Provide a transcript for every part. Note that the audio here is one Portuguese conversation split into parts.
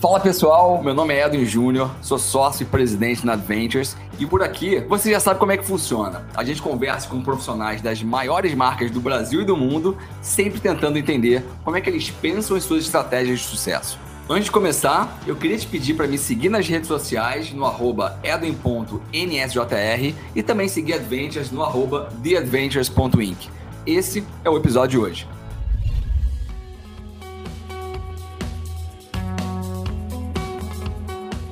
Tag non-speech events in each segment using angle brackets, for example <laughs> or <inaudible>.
Fala pessoal, meu nome é Edwin Júnior, sou sócio e presidente na Adventures e por aqui você já sabe como é que funciona. A gente conversa com profissionais das maiores marcas do Brasil e do mundo, sempre tentando entender como é que eles pensam em suas estratégias de sucesso. Antes de começar, eu queria te pedir para me seguir nas redes sociais no arroba edwin.nsjr e também seguir Adventures no arroba theadventures.inc. Esse é o episódio de hoje.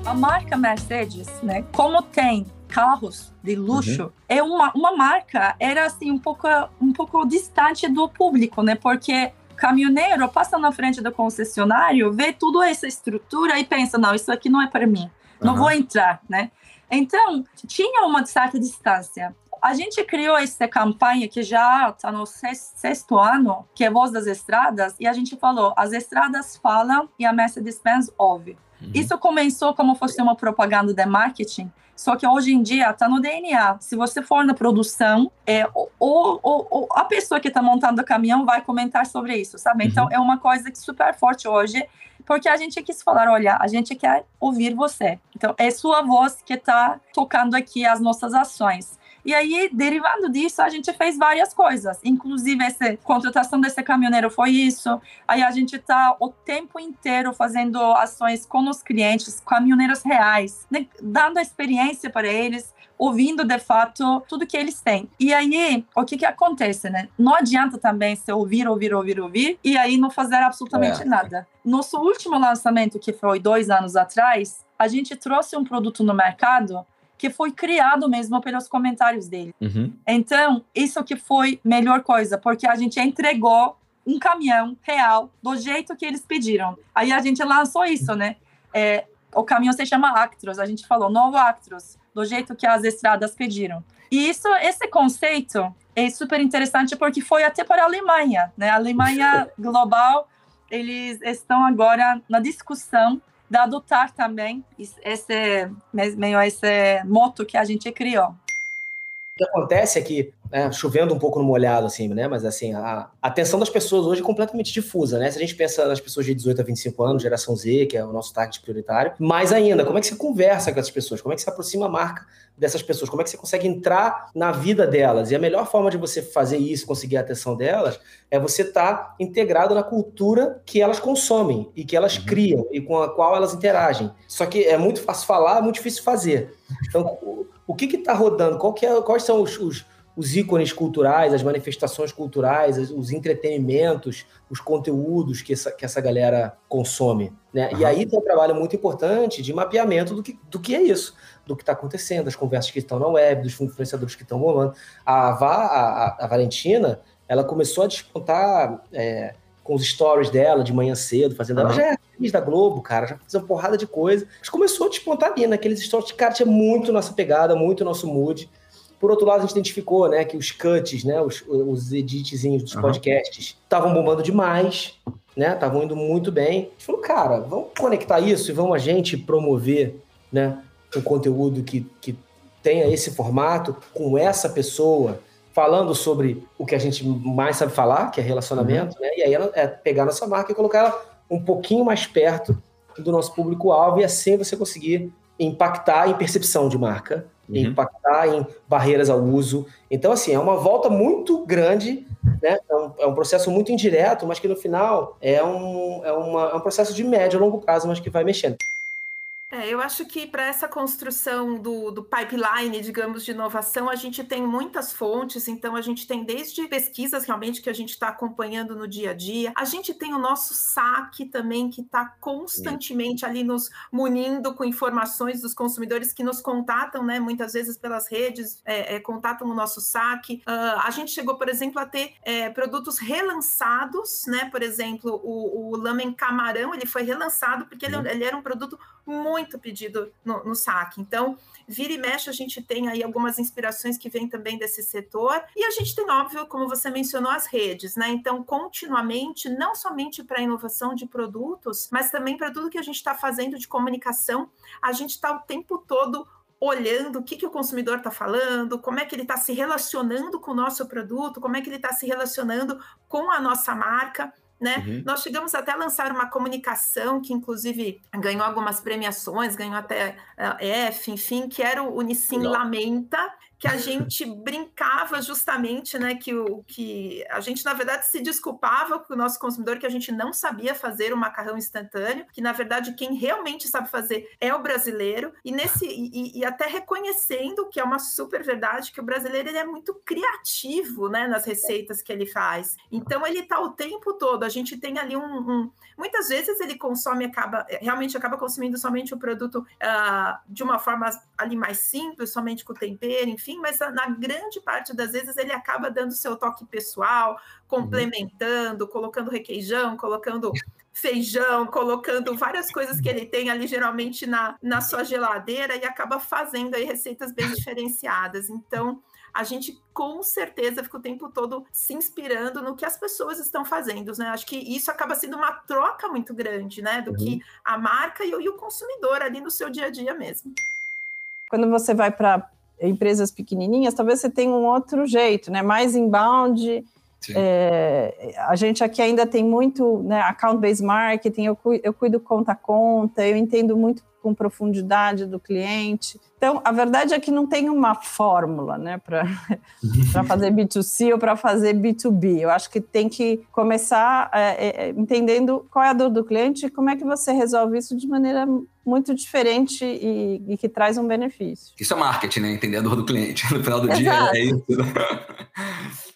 A marca Mercedes, né, como tem carros de luxo, uhum. é uma, uma marca, era assim, um pouco, um pouco distante do público, né, porque caminhoneiro passa na frente do concessionário, vê toda essa estrutura e pensa, não, isso aqui não é para mim, não uhum. vou entrar, né? Então, tinha uma certa distância. A gente criou essa campanha que já está no sexto ano, que é Voz das Estradas, e a gente falou, as estradas falam e a Mercedes-Benz ouve. Uhum. Isso começou como fosse uma propaganda de marketing, só que hoje em dia está no DNA. Se você for na produção, é, ou, ou, ou a pessoa que está montando o caminhão vai comentar sobre isso, sabe? Então, uhum. É uma coisa que super forte hoje, porque a gente quis falar, olha, a gente quer ouvir você. Então é sua voz que está tocando aqui as nossas ações. E aí, derivando disso, a gente fez várias coisas. Inclusive, essa contratação desse caminhoneiro foi isso. Aí a gente está o tempo inteiro fazendo ações com os clientes, caminhoneiros reais, né? dando experiência para eles, ouvindo de fato tudo que eles têm. E aí, o que que acontece, né? Não adianta também se ouvir, ouvir, ouvir, ouvir e aí não fazer absolutamente é. nada. Nosso último lançamento, que foi dois anos atrás, a gente trouxe um produto no mercado que foi criado mesmo pelos comentários dele. Uhum. Então, isso que foi melhor coisa, porque a gente entregou um caminhão real do jeito que eles pediram. Aí a gente lançou isso, né? É, o caminhão se chama Actros, a gente falou novo Actros, do jeito que as estradas pediram. E isso, esse conceito é super interessante porque foi até para a Alemanha, né? A Alemanha global, eles estão agora na discussão de adotar também esse meio esse moto que a gente criou. O que acontece é que, né, chovendo um pouco no molhado, assim, né? Mas assim, a, atenção das pessoas hoje é completamente difusa, né? Se a gente pensa nas pessoas de 18 a 25 anos, geração Z, que é o nosso target prioritário, mais ainda, como é que você conversa com essas pessoas? Como é que você aproxima a marca dessas pessoas? Como é que você consegue entrar na vida delas? E a melhor forma de você fazer isso, conseguir a atenção delas, é você estar tá integrado na cultura que elas consomem e que elas uhum. criam e com a qual elas interagem. Só que é muito fácil falar, é muito difícil fazer. Então, o que está rodando? É, quais são os, os, os, ícones culturais, as manifestações culturais, os entretenimentos, os conteúdos que essa, que essa galera consome? Né? Uhum. E aí tem um trabalho muito importante de mapeamento do que, do que é isso, do que está acontecendo, das conversas que estão na web, dos influenciadores que estão rolando. A, a, a, a Valentina, ela começou a despontar. É, com os stories dela de manhã cedo, fazendo. Ela já é atriz da Globo, cara, já fez uma porrada de coisa. Mas começou a despontar ali, naqueles stories. Cara, tinha muito nossa pegada, muito nosso mood. Por outro lado, a gente identificou, né, que os cuts, né, os, os editzinhos dos uhum. podcasts estavam bombando demais, né, estavam indo muito bem. A gente falou, cara, vamos conectar isso e vamos a gente promover, né, um conteúdo que, que tenha esse formato com essa pessoa, falando sobre o que a gente mais sabe falar, que é relacionamento, uhum. né? E aí ela é pegar nossa marca e colocar ela um pouquinho mais perto do nosso público-alvo e assim você conseguir impactar em percepção de marca, uhum. impactar em barreiras ao uso. Então, assim, é uma volta muito grande, né? É um, é um, processo muito indireto, mas que no final é um, é, uma, é um processo de médio a longo prazo, mas que vai mexendo. É, eu acho que para essa construção do, do, pipeline, digamos, de inovação, a gente tem muitas fontes, então a gente tem desde pesquisas realmente que a gente está acompanhando no dia a dia, a gente tem o nosso saque também, que está constantemente ali nos munindo com informações dos consumidores que nos contatam, né, muitas vezes pelas redes, é, é, contatam o nosso saque. Uh, a gente chegou, por exemplo, a ter é, produtos relançados, né, por exemplo, o, o lamen camarão, ele foi relançado porque ele, ele era um produto muito pedido no, no, saque. Então, vira e mexe, a gente tem aí algumas inspirações que vêm também desse setor. E a gente tem, óbvio, como você mencionou, as redes, né? Então, continuamente, não somente para a inovação de produtos, mas também para tudo que a gente está fazendo de comunicação, a gente está o tempo todo olhando o que, que o consumidor está falando, como é que ele está se relacionando com o nosso produto, como é que ele está se relacionando com a nossa marca né? Uhum. Nós chegamos até a lançar uma comunicação que, inclusive, ganhou algumas premiações, ganhou até uh, F, enfim, que era o Unicim Lamenta, que a gente brincava justamente, né, que o que a gente na verdade se desculpava com o nosso consumidor que a gente não sabia fazer o macarrão instantâneo, que na verdade quem realmente sabe fazer é o brasileiro e nesse e, e até reconhecendo que é uma super verdade que o brasileiro ele é muito criativo, né, nas receitas que ele faz. Então ele tá o tempo todo. A gente tem ali um, um muitas vezes ele consome acaba realmente acaba consumindo somente o produto uh, de uma forma ali mais simples, somente com tempero, enfim enfim, mas na grande parte das vezes ele acaba dando seu toque pessoal, complementando, uhum. colocando requeijão, colocando feijão, colocando várias coisas que ele tem ali geralmente na, na sua geladeira e acaba fazendo aí receitas bem diferenciadas. Então, a gente com certeza fica o tempo todo se inspirando no que as pessoas estão fazendo, né? Acho que isso acaba sendo uma troca muito grande, né? Do uhum. que a marca e o, e o consumidor ali no seu dia a dia mesmo. Quando você vai para empresas pequenininhas, talvez você tenha um outro jeito, né? Mais inbound. É, a gente aqui ainda tem muito né, account-based marketing, eu, cuido, eu cuido conta a conta, eu entendo muito com profundidade do cliente. Então, a verdade é que não tem uma fórmula né, para <laughs> fazer B2C ou para fazer B2B. Eu acho que tem que começar é, é, entendendo qual é a dor do cliente e como é que você resolve isso de maneira muito diferente e, e, que traz um benefício. Isso é marketing, né? Entender a dor do cliente. <laughs> No final do Exato. dia é isso. <laughs>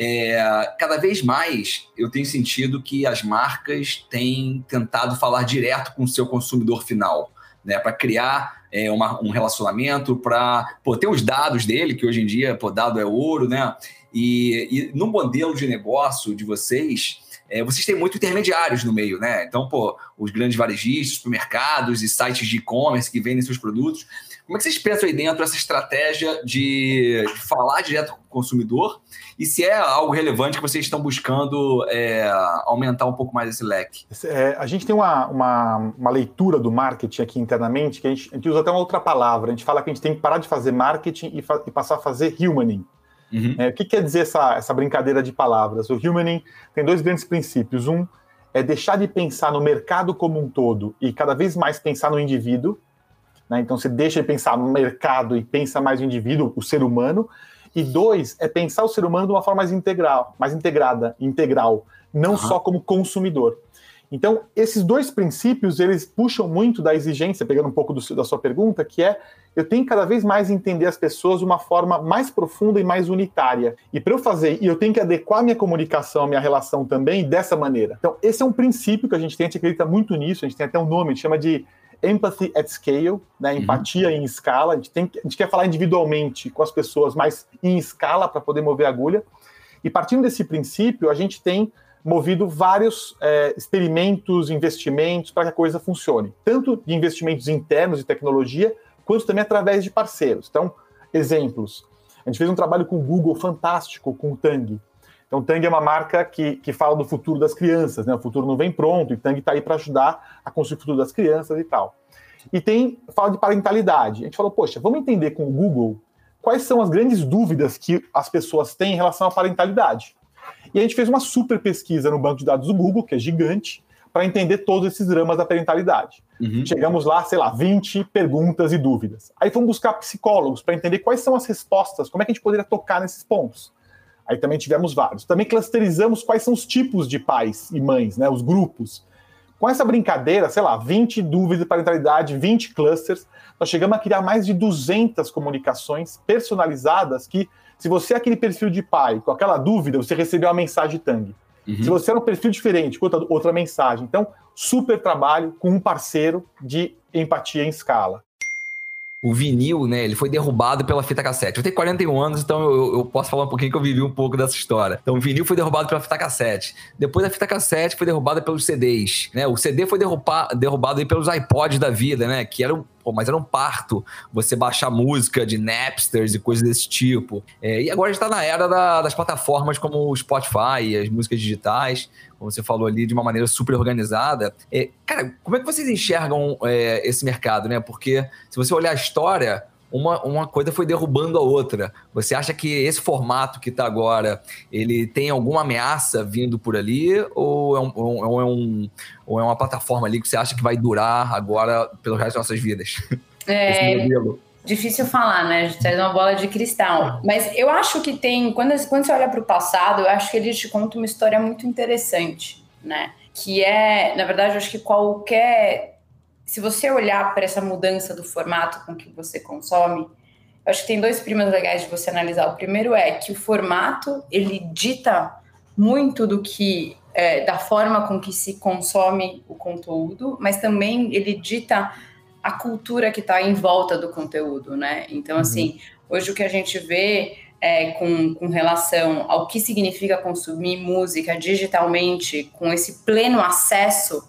É, cada vez mais eu tenho sentido que as marcas têm tentado falar direto com o seu consumidor final, né, para criar é, uma, um relacionamento, para ter os dados dele, que hoje em dia, pô, dado é ouro, né? E, e no modelo de negócio de vocês, é, vocês têm muito intermediários no meio, né? Então, pô, os grandes varejistas, supermercados e sites de e-commerce que vendem seus produtos. Como é que vocês pensam aí dentro essa estratégia de, de falar direto com o consumidor e se é algo relevante que vocês estão buscando é, aumentar um pouco mais esse leque? É, a gente tem uma, uma, uma, leitura do marketing aqui internamente que a gente, a gente, usa até uma outra palavra. A gente fala que a gente tem que parar de fazer marketing e, fa e passar a fazer humaning. Uhum. É, o que quer dizer essa, essa brincadeira de palavras? O humaning tem dois grandes princípios. Um é deixar de pensar no mercado como um todo e cada vez mais pensar no indivíduo. Né? Então você deixa de pensar no mercado e pensa mais no indivíduo, o ser humano. E dois é pensar o ser humano de uma forma mais integral, mais integrada, integral, não uhum. só como consumidor. Então, esses dois princípios, eles puxam muito da exigência, pegando um pouco do, da sua pergunta, que é eu tenho cada vez mais entender as pessoas de uma forma mais profunda e mais unitária. E para eu fazer, e eu tenho que adequar minha comunicação, minha relação também dessa maneira. Então, esse é um princípio que a gente tem, a gente acredita muito nisso, a gente tem até um nome, a gente chama de empathy at scale, né, uhum. empatia uhum. em escala. A gente, tem, a gente quer falar individualmente com as pessoas, mas em escala para poder mover a agulha. E partindo desse princípio, a gente tem movido vários é, experimentos, investimentos para que a coisa funcione, tanto de investimentos internos de tecnologia, quanto também através de parceiros. Então, exemplos. A gente fez um trabalho com o Google fantástico, com o Tang. Então, Tang é uma marca que, que fala do futuro das crianças, né? O futuro não vem pronto, e Tang está aí para ajudar a construir o futuro das crianças e tal. E tem, fala de parentalidade. A gente falou, poxa, vamos entender com o Google quais são as grandes dúvidas que as pessoas têm em relação à parentalidade. E a gente fez uma super pesquisa no banco de dados do Google, que é gigante, para entender todos esses dramas da parentalidade. Uhum. Chegamos lá, sei lá, 20 perguntas e dúvidas. Aí fomos buscar psicólogos para entender quais são as respostas, como é que a gente poderia tocar nesses pontos. Aí também tivemos vários. Também clusterizamos quais são os tipos de pais e mães, né, os grupos. Com essa brincadeira, sei lá, 20 dúvidas de parentalidade, 20 clusters, nós chegamos a criar mais de 200 comunicações personalizadas que se você é aquele perfil de pai com aquela dúvida, você recebeu uma mensagem Tang. Uhum. Se você era um perfil diferente, com outra, outra mensagem. Então, super trabalho com um parceiro de empatia em escala o vinil, né, ele foi derrubado pela fita cassete. Eu tenho 41 anos, então eu, eu, posso falar um pouquinho que eu vivi um pouco dessa história. Então, o vinil foi derrubado pela fita cassete. Depois a fita cassete foi derrubada pelos CDs, né? O CD foi derrubar, derrubado pelos iPods da vida, né? Que eram mas era um parto você baixar música de Napsters e coisas desse tipo. É, e agora a gente tá na era da, das plataformas como o Spotify, as músicas digitais, como você falou ali, de uma maneira super organizada. É, cara, como é que vocês enxergam é, esse mercado, né? Porque se você olhar a história, uma, uma coisa foi derrubando a outra. Você acha que esse formato que está agora, ele tem alguma ameaça vindo por ali? Ou é, um, ou, é um, ou é uma plataforma ali que você acha que vai durar agora pelo resto das nossas vidas? É, difícil falar, né? Gente traz uma bola de cristal. Mas eu acho que tem, quando, quando você olha para o passado, eu acho que ele te conta uma história muito interessante, né? Que é, na verdade, eu acho que qualquer se você olhar para essa mudança do formato com que você consome, eu acho que tem dois primas legais de você analisar. O primeiro é que o formato ele dita muito do que é, da forma com que se consome o conteúdo, mas também ele dita a cultura que está em volta do conteúdo, né? Então, uhum. assim, hoje o que a gente vê é, com, com relação ao que significa consumir música digitalmente, com esse pleno acesso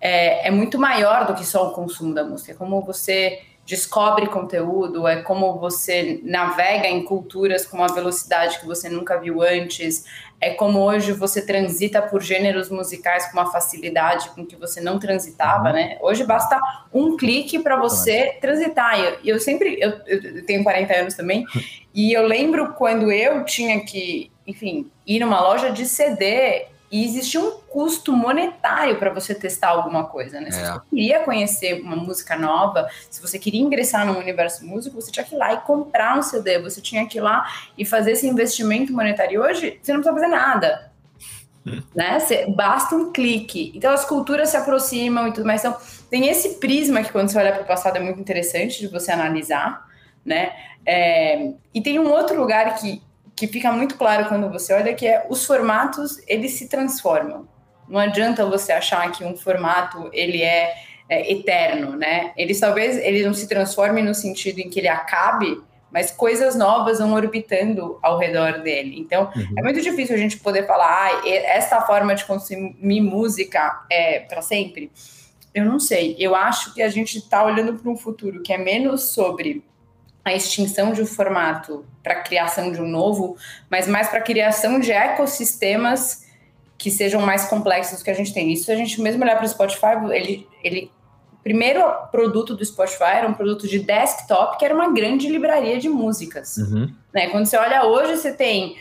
é, é muito maior do que só o consumo da música. É como você descobre conteúdo, é como você navega em culturas com uma velocidade que você nunca viu antes, é como hoje você transita por gêneros musicais com uma facilidade com que você não transitava, uhum. né? Hoje basta um clique para você transitar. E eu, eu, sempre, eu, eu tenho 40 anos também, <laughs> e eu lembro quando eu tinha que, enfim, ir numa loja de CD e existia um custo monetário para você testar alguma coisa, né? Se é. você queria conhecer uma música nova, se você queria ingressar no universo músico, você tinha que ir lá e comprar um CD, você tinha que ir lá e fazer esse investimento monetário. E hoje, você não precisa fazer nada. né? Você, basta um clique. Então as culturas se aproximam e tudo mais. Então, tem esse prisma que quando você olha para o passado é muito interessante de você analisar, né? É, e tem um outro lugar que que fica muito claro quando você olha que é os formatos eles se transformam. Não adianta você achar que um formato ele é, é eterno, né? Ele talvez ele não se transforme no sentido em que ele acabe, mas coisas novas vão orbitando ao redor dele. Então, uhum. é muito difícil a gente poder falar, ah, esta forma de consumir música é para sempre. Eu não sei. Eu acho que a gente está olhando para um futuro que é menos sobre a extinção de um formato para a criação de um novo, mas mais para a criação de ecossistemas que sejam mais complexos do que a gente tem. Isso a gente mesmo olhar para o Spotify, ele, ele o primeiro produto do Spotify era um produto de desktop que era uma grande livraria de músicas. Uhum. Né? Quando você olha hoje, você tem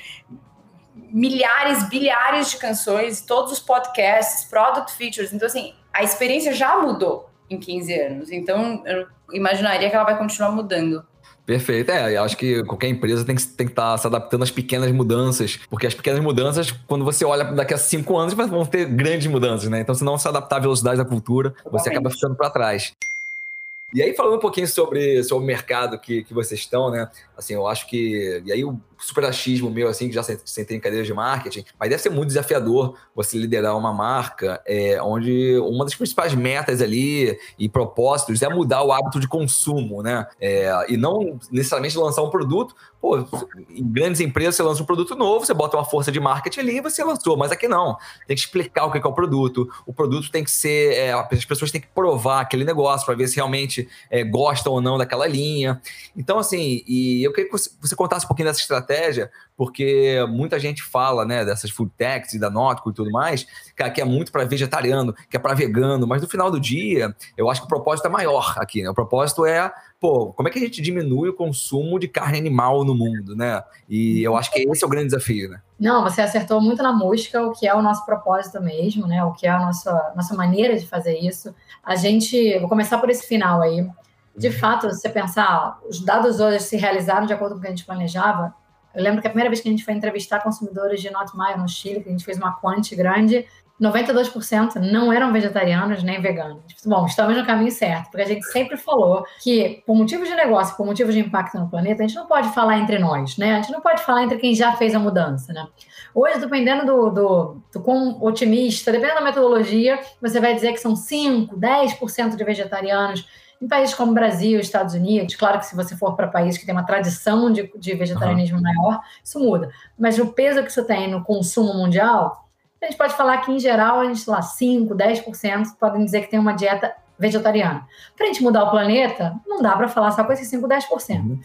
milhares, bilhares de canções, todos os podcasts, product features. Então, assim, a experiência já mudou em 15 anos. Então, eu imaginaria que ela vai continuar mudando. Perfeito. É, eu acho que qualquer empresa tem que, tem que estar tá se adaptando às pequenas mudanças, porque as pequenas mudanças, quando você olha daqui a cinco anos, vão ter grandes mudanças, né? Então, se não se adaptar à velocidade da cultura, você acaba ficando para trás. E aí, falando um pouquinho sobre, sobre o mercado que, que vocês estão, né? Assim, eu acho que. E aí, o super achismo meu, assim, que já sentei em cadeiras de marketing, mas deve ser muito desafiador você liderar uma marca é, onde uma das principais metas ali e propósitos é mudar o hábito de consumo, né? É, e não necessariamente lançar um produto. Pô, em grandes empresas você lança um produto novo, você bota uma força de marketing ali e você lançou, mas aqui não. Tem que explicar o que é o produto, o produto tem que ser. É, as pessoas têm que provar aquele negócio para ver se realmente é, gostam ou não daquela linha. Então, assim, e eu queria que você contasse um pouquinho dessa estratégia, porque muita gente fala, né, dessas food techs e da Nótico e tudo mais, que é muito para vegetariano, que é para vegano, mas no final do dia, eu acho que o propósito é maior aqui, né? O propósito é, pô, como é que a gente diminui o consumo de carne animal no mundo, né? E eu acho que esse é o grande desafio, né? Não, você acertou muito na música, o que é o nosso propósito mesmo, né? O que é a nossa, nossa maneira de fazer isso. A gente, vou começar por esse final aí. De uhum. fato, se você pensar, os dados hoje se realizaram de acordo com o que a gente planejava, eu lembro que a primeira vez que a gente foi entrevistar consumidores de Not Mayo no Chile, que a gente fez uma quante grande, 92% não eram vegetarianos nem veganos. Bom, estamos no caminho certo, porque a gente sempre falou que, por motivos de negócio, por motivos de impacto no planeta, a gente não pode falar entre nós, né? A gente não pode falar entre quem já fez a mudança, né? Hoje, dependendo do, do, do quão otimista, dependendo da metodologia, você vai dizer que são 5, 10% de vegetarianos em países como Brasil, Estados Unidos, claro que se você for para países que tem uma tradição de, de vegetarianismo uhum. maior, isso muda. Mas o peso que isso tem no consumo mundial, a gente pode falar que, em geral, a gente, sei lá, 5%, 10% podem dizer que tem uma dieta vegetariana. Para a gente mudar o planeta, não dá para falar só com esses 5%, 10%. Uhum.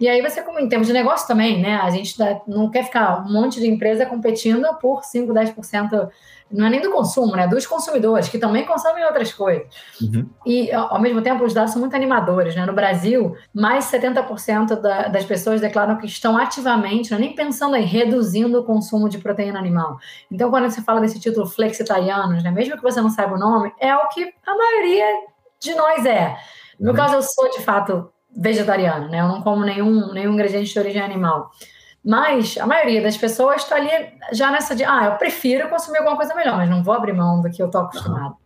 E aí você, em termos de negócio também, né? A gente não quer ficar um monte de empresa competindo por 5, 10%, não é nem do consumo, né? Dos consumidores, que também consomem outras coisas. Uhum. E, ao mesmo tempo, os dados são muito animadores, né? No Brasil, mais 70% da, das pessoas declaram que estão ativamente, não é nem pensando em reduzindo o consumo de proteína animal. Então, quando você fala desse título flexitarianos, né? Mesmo que você não saiba o nome, é o que a maioria de nós é. No uhum. caso, eu sou, de fato, vegetariano, né? Eu não como nenhum, nenhum ingrediente de origem animal. Mas a maioria das pessoas está ali já nessa de, ah, eu prefiro consumir alguma coisa melhor, mas não vou abrir mão do que eu tô acostumado.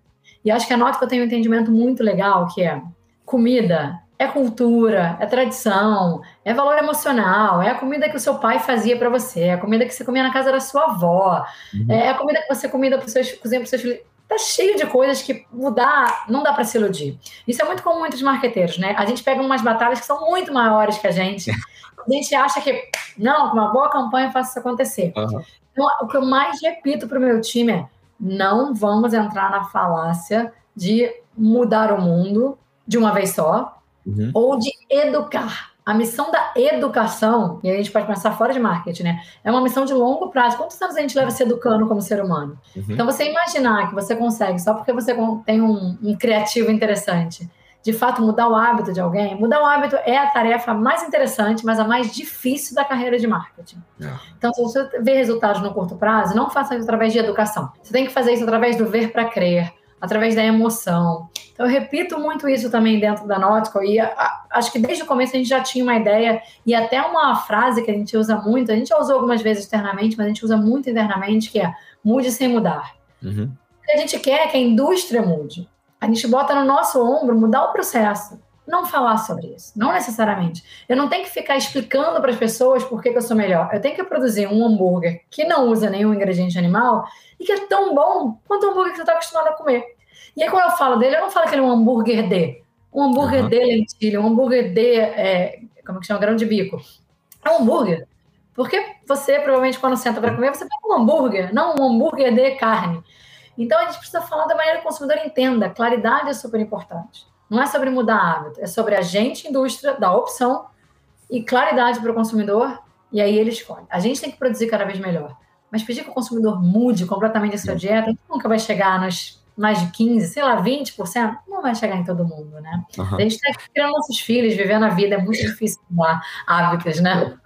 E acho que a nota que eu tenho um entendimento muito legal, que é comida é cultura, é tradição, é valor emocional, é a comida que o seu pai fazia para você, é a comida que você comia na casa da sua avó, uhum. é a comida que você comida para seus, cozinha para seus tá cheio de coisas que mudar não dá para se iludir. Isso é muito comum entre os marqueteiros, né? A gente pega umas batalhas que são muito maiores que a gente. <laughs> A gente acha que, não, com uma boa campanha eu faço isso acontecer. Uhum. Então, o que eu mais repito para o meu time é: não vamos entrar na falácia de mudar o mundo de uma vez só uhum. ou de educar. A missão da educação, e a gente pode pensar fora de marketing, né? É uma missão de longo prazo. Quantos anos a gente leva se educando como ser humano? Uhum. Então, você imaginar que você consegue, só porque você tem um, um criativo interessante, de fato mudar o hábito de alguém, mudar o hábito é a tarefa mais interessante, mas a mais difícil da carreira de marketing. É. Então, se você vê resultados no curto prazo, não faça isso através de educação. Você tem que fazer isso através do ver para crer, através da emoção. Então, eu repito muito isso também dentro da Nautical, e a, a, acho que desde o começo a gente já tinha uma ideia, e até uma frase que a gente usa muito, a gente já usou algumas vezes externamente, mas a gente usa muito internamente, que é mude sem mudar. Uhum. O que a gente quer é que a indústria mude. A gente bota no nosso ombro mudar o processo não falar sobre isso, não necessariamente. Eu não tenho que ficar explicando para as pessoas por que, que, eu sou melhor. Eu tenho que produzir um hambúrguer que não usa nenhum ingrediente animal e que é tão bom quanto o hambúrguer que você está acostumado a comer. E aí, quando eu falo dele, eu não falo que ele é um hambúrguer de. Um hambúrguer uhum. de lentilha, um hambúrguer de. É, como que chama? Grão de bico. É um hambúrguer. Porque você, provavelmente, quando senta para comer, você pega um hambúrguer, não um hambúrguer de carne. Então, a gente precisa falar da maneira que o consumidor entenda. Claridade é super importante. Não é sobre mudar hábito, é sobre a gente, indústria, dar opção e claridade para o consumidor, e aí ele escolhe. A gente tem que produzir cada vez melhor. Mas pedir que o consumidor mude completamente a sua dieta, nunca vai chegar nos mais de 15%, sei lá, 20%, não vai chegar em todo mundo, né? Uhum. A gente está criando nossos filhos, vivendo a vida, é muito difícil mudar hábitos, né?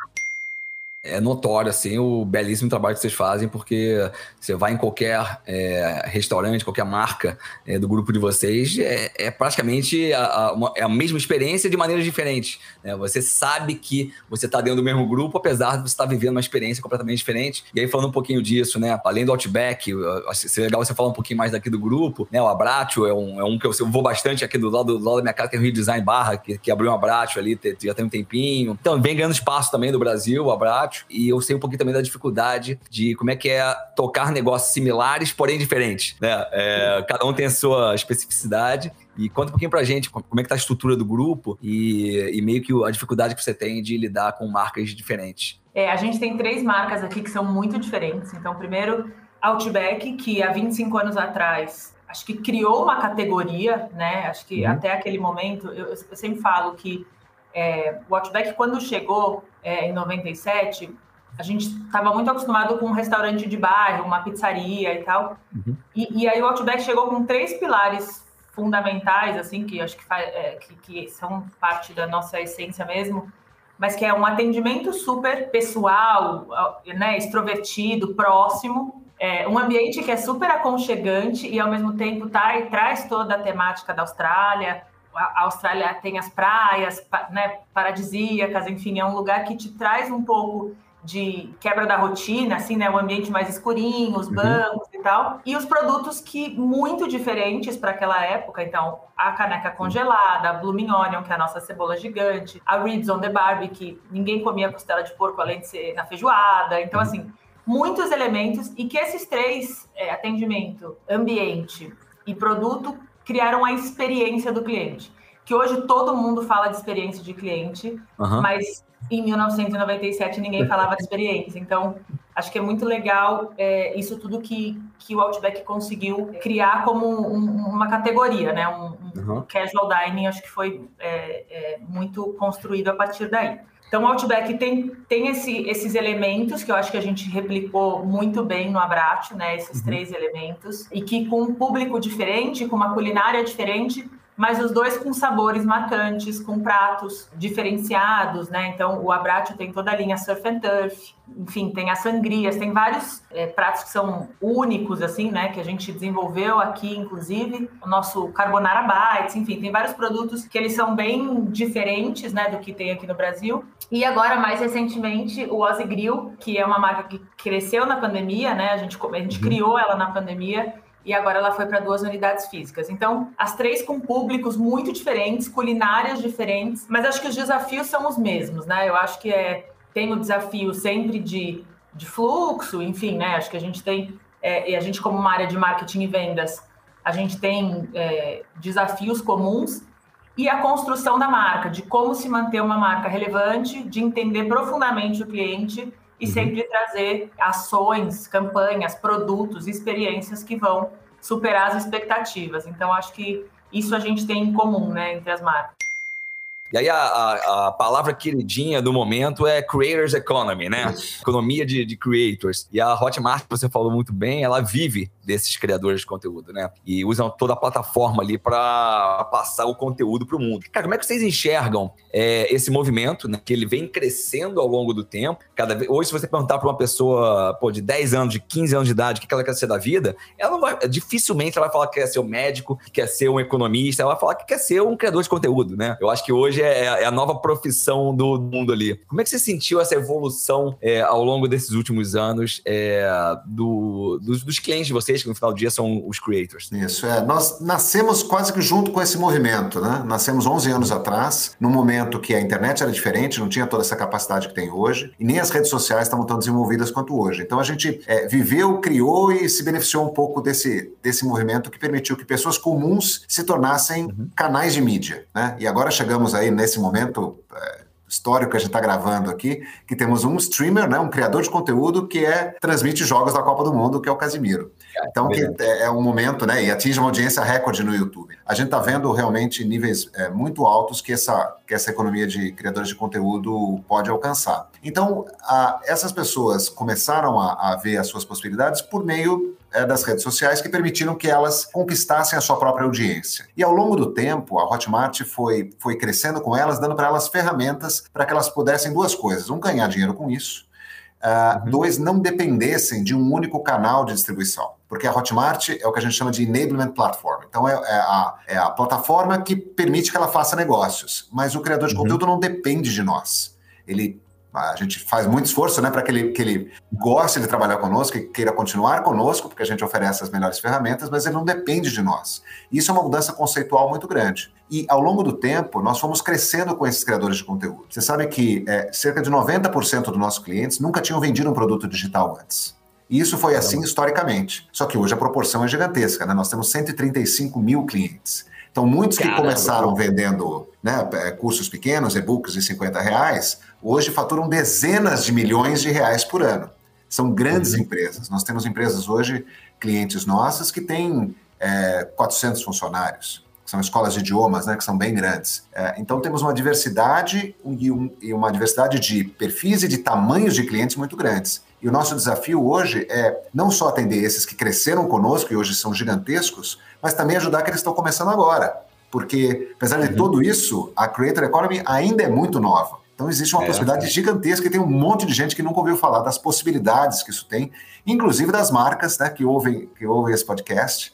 É notório assim o belíssimo trabalho que vocês fazem, porque você vai em qualquer é, restaurante, qualquer marca é, do grupo de vocês, é, é praticamente a, a, uma, é a mesma experiência de maneiras diferentes. Né? Você sabe que você está dentro do mesmo grupo, apesar de você estar tá vivendo uma experiência completamente diferente. E aí, falando um pouquinho disso, né? Além do Outback, seria legal você falar um pouquinho mais daqui do grupo, né? O Abratio é um, é um que eu, eu vou bastante aqui do lado, do lado da minha casa, tem o Rio Design Barra, que, que abriu um Abratio ali, já tem um tempinho. Então, vem ganhando espaço também do Brasil, o Abratio e eu sei um pouquinho também da dificuldade de como é que é tocar negócios similares, porém diferentes, né? É, cada um tem a sua especificidade. E conta um pouquinho pra gente como é que tá a estrutura do grupo e, e meio que a dificuldade que você tem de lidar com marcas diferentes. É, a gente tem três marcas aqui que são muito diferentes. Então, primeiro, Outback, que há 25 anos atrás acho que criou uma categoria, né? Acho que uhum. até aquele momento, eu, eu sempre falo que é, o Outback, quando chegou é, em 97, a gente estava muito acostumado com um restaurante de bairro, uma pizzaria e tal. Uhum. E, e, aí o Outback chegou com três pilares fundamentais, assim, que acho que, é, que, que, são parte da nossa essência mesmo, mas que é um atendimento super pessoal, né, extrovertido, próximo, é, um ambiente que é super aconchegante e ao mesmo tempo tá, traz toda a temática da Austrália, a Austrália tem as praias né, paradisíacas, enfim, é um lugar que te traz um pouco de quebra da rotina, assim, né, o ambiente mais escurinho, os uhum. bancos uhum. e tal, e os produtos que muito diferentes para aquela época, então a caneca congelada, a Blooming Onion, que é a nossa cebola gigante, a Ribs on the Barbie, que ninguém comia costela de porco além de ser na feijoada, então uhum. assim, muitos elementos e que esses três, é, atendimento, ambiente e produto, criaram a experiência do cliente. Que hoje todo mundo fala de experiência de cliente, uhum. mas em 1997 ninguém falava de experiência. Então, acho que é muito legal é, isso tudo que, que o Outback conseguiu criar como um, uma categoria, né? Um, um uhum. casual dining, acho que foi é, é, muito construído a partir daí. Então, o Outback tem, tem esse, esses elementos que eu acho que a gente replicou muito bem no Abrat, né? Esses uhum. três elementos. E que com um público diferente, com uma culinária diferente, mas os dois com sabores marcantes, com pratos diferenciados, né? Então, o Abratio tem toda a linha Surf and Turf, enfim, tem as sangrias, tem vários é, pratos que são únicos, assim, né? Que a gente desenvolveu aqui, inclusive, o nosso Carbonara Bites, enfim, tem vários produtos que eles são bem diferentes, né? Do que tem aqui no Brasil. E agora, mais recentemente, o Ozzy Grill, que é uma marca que cresceu na pandemia, né? A gente, a gente uhum. criou ela na pandemia e agora ela foi para duas unidades físicas. Então, as três com públicos muito diferentes, culinárias diferentes, mas acho que os desafios são os mesmos, né? Eu acho que é, tem o desafio sempre de, de fluxo, enfim, né? Acho que a gente tem, é, e a gente, como uma área de marketing e vendas, a gente tem é, desafios comuns e a construção da marca, de como se manter uma marca relevante, de entender profundamente o cliente e uhum. sempre trazer ações, campanhas, produtos, experiências que vão superar as expectativas. Então, acho que isso a gente tem em comum, né, entre as marcas. E aí a, a, a, palavra queridinha do momento é Creators Economy, né? Economia de, de creators. E a Hotmart, que você falou muito bem, ela vive desses criadores de conteúdo, né? E usam toda a plataforma ali para passar o conteúdo para o mundo. Cara, como é que vocês enxergam é, esse movimento, né? Que ele vem crescendo ao longo do tempo. Cada vez, hoje, se você perguntar para uma pessoa pô, de 10 anos, de 15 anos de idade, o que ela quer ser da vida, ela não vai, dificilmente ela vai falar que quer ser um médico, que quer ser um economista, ela vai falar que quer ser um criador de conteúdo, né? Eu acho que hoje é, é a nova profissão do mundo ali. Como é que você sentiu essa evolução é, ao longo desses últimos anos é, do, dos, dos clientes de vocês? vocês, que no final do dia são os creators. Isso, é. Nós nascemos quase que junto com esse movimento, né? Nascemos 11 anos atrás, num momento que a internet era diferente, não tinha toda essa capacidade que tem hoje, e nem as redes sociais estavam tão desenvolvidas quanto hoje. Então a gente é, viveu, criou e se beneficiou um pouco desse, desse movimento que permitiu que pessoas comuns se tornassem uhum. canais de mídia, né? E agora chegamos aí nesse momento. É, histórico que a gente está gravando aqui, que temos um streamer, né, um criador de conteúdo que é transmite jogos da Copa do Mundo, que é o Casimiro. Então, que é, é um momento, né, e atinge uma audiência recorde no YouTube. A gente está vendo realmente níveis é, muito altos que essa, que essa economia de criadores de conteúdo pode alcançar. Então, a, essas pessoas começaram a, a ver as suas possibilidades por meio é, das redes sociais que permitiram que elas conquistassem a sua própria audiência. E ao longo do tempo, a Hotmart foi, foi crescendo com elas, dando para elas ferramentas para que elas pudessem duas coisas: um, ganhar dinheiro com isso, uh, uhum. dois, não dependessem de um único canal de distribuição. Porque a Hotmart é o que a gente chama de enablement platform. Então, é, é, a, é a plataforma que permite que ela faça negócios. Mas o criador de uhum. conteúdo não depende de nós. Ele a gente faz muito esforço né, para que ele, que ele goste de trabalhar conosco e queira continuar conosco, porque a gente oferece as melhores ferramentas, mas ele não depende de nós. Isso é uma mudança conceitual muito grande. E ao longo do tempo, nós fomos crescendo com esses criadores de conteúdo. Você sabe que é, cerca de 90% dos nossos clientes nunca tinham vendido um produto digital antes. E isso foi assim historicamente. Só que hoje a proporção é gigantesca, né? Nós temos 135 mil clientes. Então, muitos Caramba, que começaram vendendo né, é, cursos pequenos, e-books de 50 reais, hoje faturam dezenas de milhões de reais por ano. São grandes uhum. empresas. Nós temos empresas hoje, clientes nossas, que têm é, 400 funcionários. São escolas de idiomas, né, que são bem grandes. É, então, temos uma diversidade e, um, e uma diversidade de perfis e de tamanhos de clientes muito grandes. E o nosso desafio hoje é não só atender esses que cresceram conosco e hoje são gigantescos, mas também ajudar que eles estão começando agora. Porque, apesar de uhum. tudo isso, a Creator Economy ainda é muito nova. Então, existe uma é. possibilidade gigantesca e tem um monte de gente que nunca ouviu falar das possibilidades que isso tem, inclusive das marcas né, que, ouvem, que ouvem esse podcast,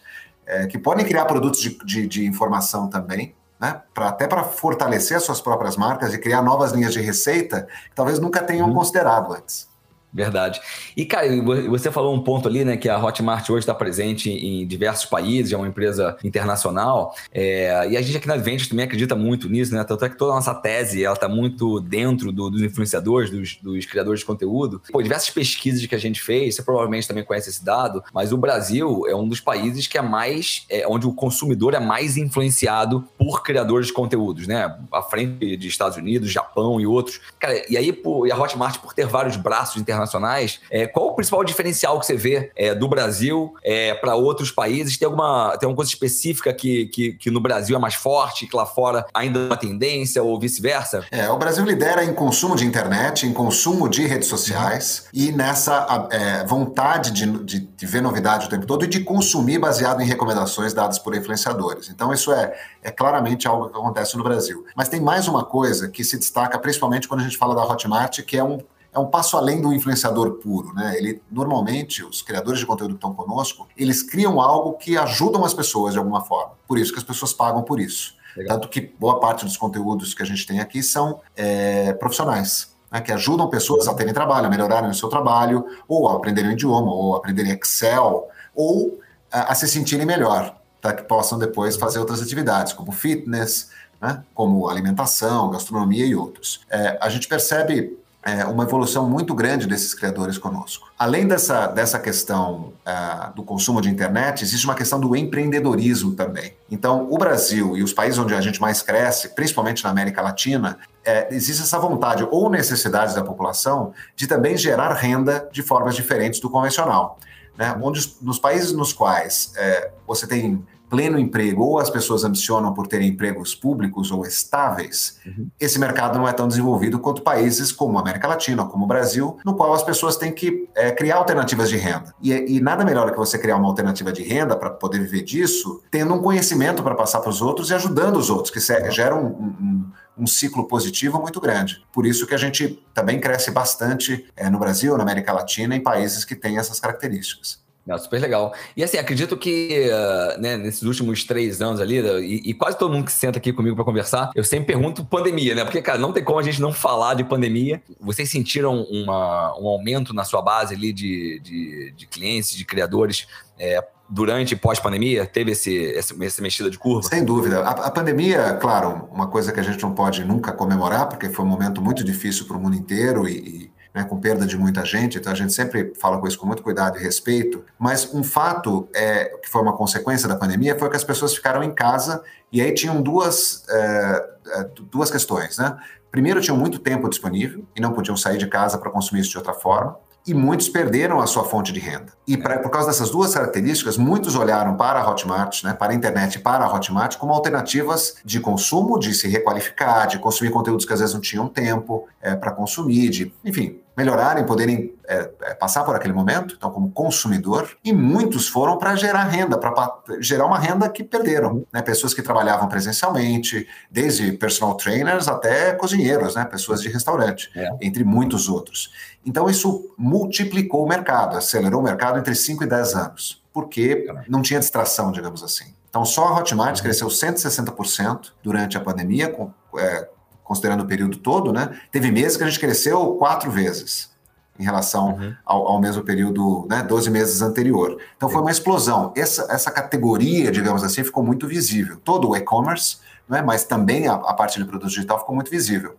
é, que podem criar produtos de, de, de informação também, né, pra, até para fortalecer as suas próprias marcas e criar novas linhas de receita que talvez nunca tenham uhum. considerado antes. Verdade. E, cara, você falou um ponto ali, né, que a Hotmart hoje está presente em diversos países, é uma empresa internacional, é, e a gente aqui na Advent também acredita muito nisso, né, tanto é que toda a nossa tese, ela está muito dentro do, dos influenciadores, dos, dos, criadores de conteúdo. Pô, diversas pesquisas que a gente fez, você provavelmente também conhece esse dado, mas o Brasil é um dos países que é mais, é, onde o consumidor é mais influenciado por criadores de conteúdos, né, à frente de Estados Unidos, Japão e outros. Cara, e aí, pô, e a Hotmart, por ter vários braços internacionais, internacionais, é, qual o principal diferencial que você vê é, do Brasil é, para outros países? Tem alguma, tem alguma coisa específica que, que, que, no Brasil é mais forte, que lá fora ainda é uma tendência ou vice-versa? É, o Brasil lidera em consumo de internet, em consumo de redes sociais e nessa é, vontade de, de, de, ver novidade o tempo todo e de consumir baseado em recomendações dadas por influenciadores. Então, isso é, é claramente algo que acontece no Brasil. Mas tem mais uma coisa que se destaca principalmente quando a gente fala da Hotmart, que é um é um passo além do influenciador puro, né? Ele normalmente os criadores de conteúdo que estão conosco, eles criam algo que ajudam as pessoas de alguma forma. Por isso que as pessoas pagam por isso. Legal. Tanto que boa parte dos conteúdos que a gente tem aqui são é, profissionais. Né, que ajudam pessoas a terem trabalho, a melhorarem o seu trabalho, ou a aprenderem um idioma, ou a aprenderem Excel, ou a, a se sentirem melhor, para que possam depois fazer outras atividades, como fitness, né, como alimentação, gastronomia e outros. É, a gente percebe é, uma evolução muito grande desses criadores conosco. Além dessa, dessa questão uh, do consumo de internet, existe uma questão do empreendedorismo também. Então, o Brasil e os países onde a gente mais cresce, principalmente na América Latina, é, existe essa vontade ou necessidade da população de também gerar renda de formas diferentes do convencional. Né? Onde, nos países nos quais é, você tem pleno emprego ou as pessoas ambicionam por terem empregos públicos ou estáveis, uhum. esse mercado não é tão desenvolvido quanto países como a América Latina, como o Brasil, no qual as pessoas têm que é, criar alternativas de renda. E, e, nada melhor do que você criar uma alternativa de renda para poder viver disso, tendo um conhecimento para passar para os outros e ajudando os outros, que se, gera um, um, um, ciclo positivo muito grande. Por isso que a gente também cresce bastante é, no Brasil, na América Latina, em países que têm essas características. Não, super legal. E assim, acredito que uh, né, nesses últimos três anos ali, e, e, quase todo mundo que senta aqui comigo para conversar, eu sempre pergunto pandemia, né? Porque, cara, não tem como a gente não falar de pandemia. Vocês sentiram uma, um aumento na sua base ali de, de, de clientes, de criadores é, durante e pós-pandemia? Teve esse, essa mexida de curva? Sem dúvida. A, a, pandemia, claro, uma coisa que a gente não pode nunca comemorar, porque foi um momento muito difícil para o mundo inteiro e, e né, com perda de muita gente, então a gente sempre fala com isso com muito cuidado e respeito, mas um fato é, que foi uma consequência da pandemia foi que as pessoas ficaram em casa e aí tinham duas, é, é duas questões, né? Primeiro, tinham muito tempo disponível e não podiam sair de casa para consumir isso de outra forma e muitos perderam a sua fonte de renda. E pra, por causa dessas duas características, muitos olharam para a Hotmart, né, para a internet e para a Hotmart como alternativas de consumo, de se requalificar, de consumir conteúdos que às vezes não tinham tempo é, para consumir, de, enfim, melhorarem, poderem é, é, passar por aquele momento, então como consumidor, e muitos foram para gerar renda, para gerar uma renda que perderam, né? Pessoas que trabalhavam presencialmente, desde personal trainers até cozinheiros, né? Pessoas de restaurante, é. entre muitos outros. Então isso multiplicou o mercado, acelerou o mercado entre 5 e 10 anos, porque não tinha distração, digamos assim. Então só a Hotmart uhum. cresceu 160% durante a pandemia, com, é, considerando o período todo, né? Teve meses que a gente cresceu quatro vezes em relação uhum. ao, ao, mesmo período, né, 12 meses anterior. Então foi uma explosão. Essa, essa categoria, digamos assim, ficou muito visível. Todo o e-commerce, né, mas também a, a, parte de produto digital ficou muito visível.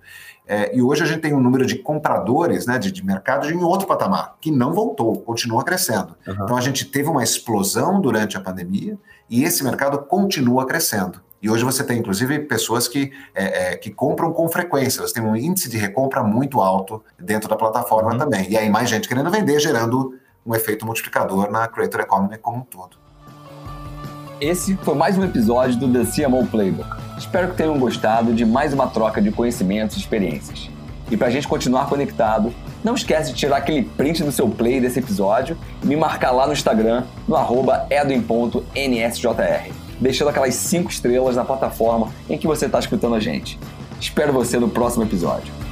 É, e hoje a gente tem um número de compradores né, de, de mercado em outro patamar, que não voltou, continua crescendo. Uhum. Então a gente teve uma explosão durante a pandemia e esse mercado continua crescendo. E hoje você tem, inclusive, pessoas que, é, é, que compram com frequência, elas têm um índice de recompra muito alto dentro da plataforma uhum. também. E aí mais gente querendo vender, gerando um efeito multiplicador na Creator Economy como um todo. Esse foi mais um episódio do The CMO Playbook. Espero que tenham gostado de mais uma troca de conhecimentos e experiências. E para a gente continuar conectado, não esquece de tirar aquele print do seu play desse episódio e me marcar lá no Instagram, no arroba edwin.nsjr deixando aquelas cinco estrelas na plataforma em que você está escutando a gente. Espero você no próximo episódio.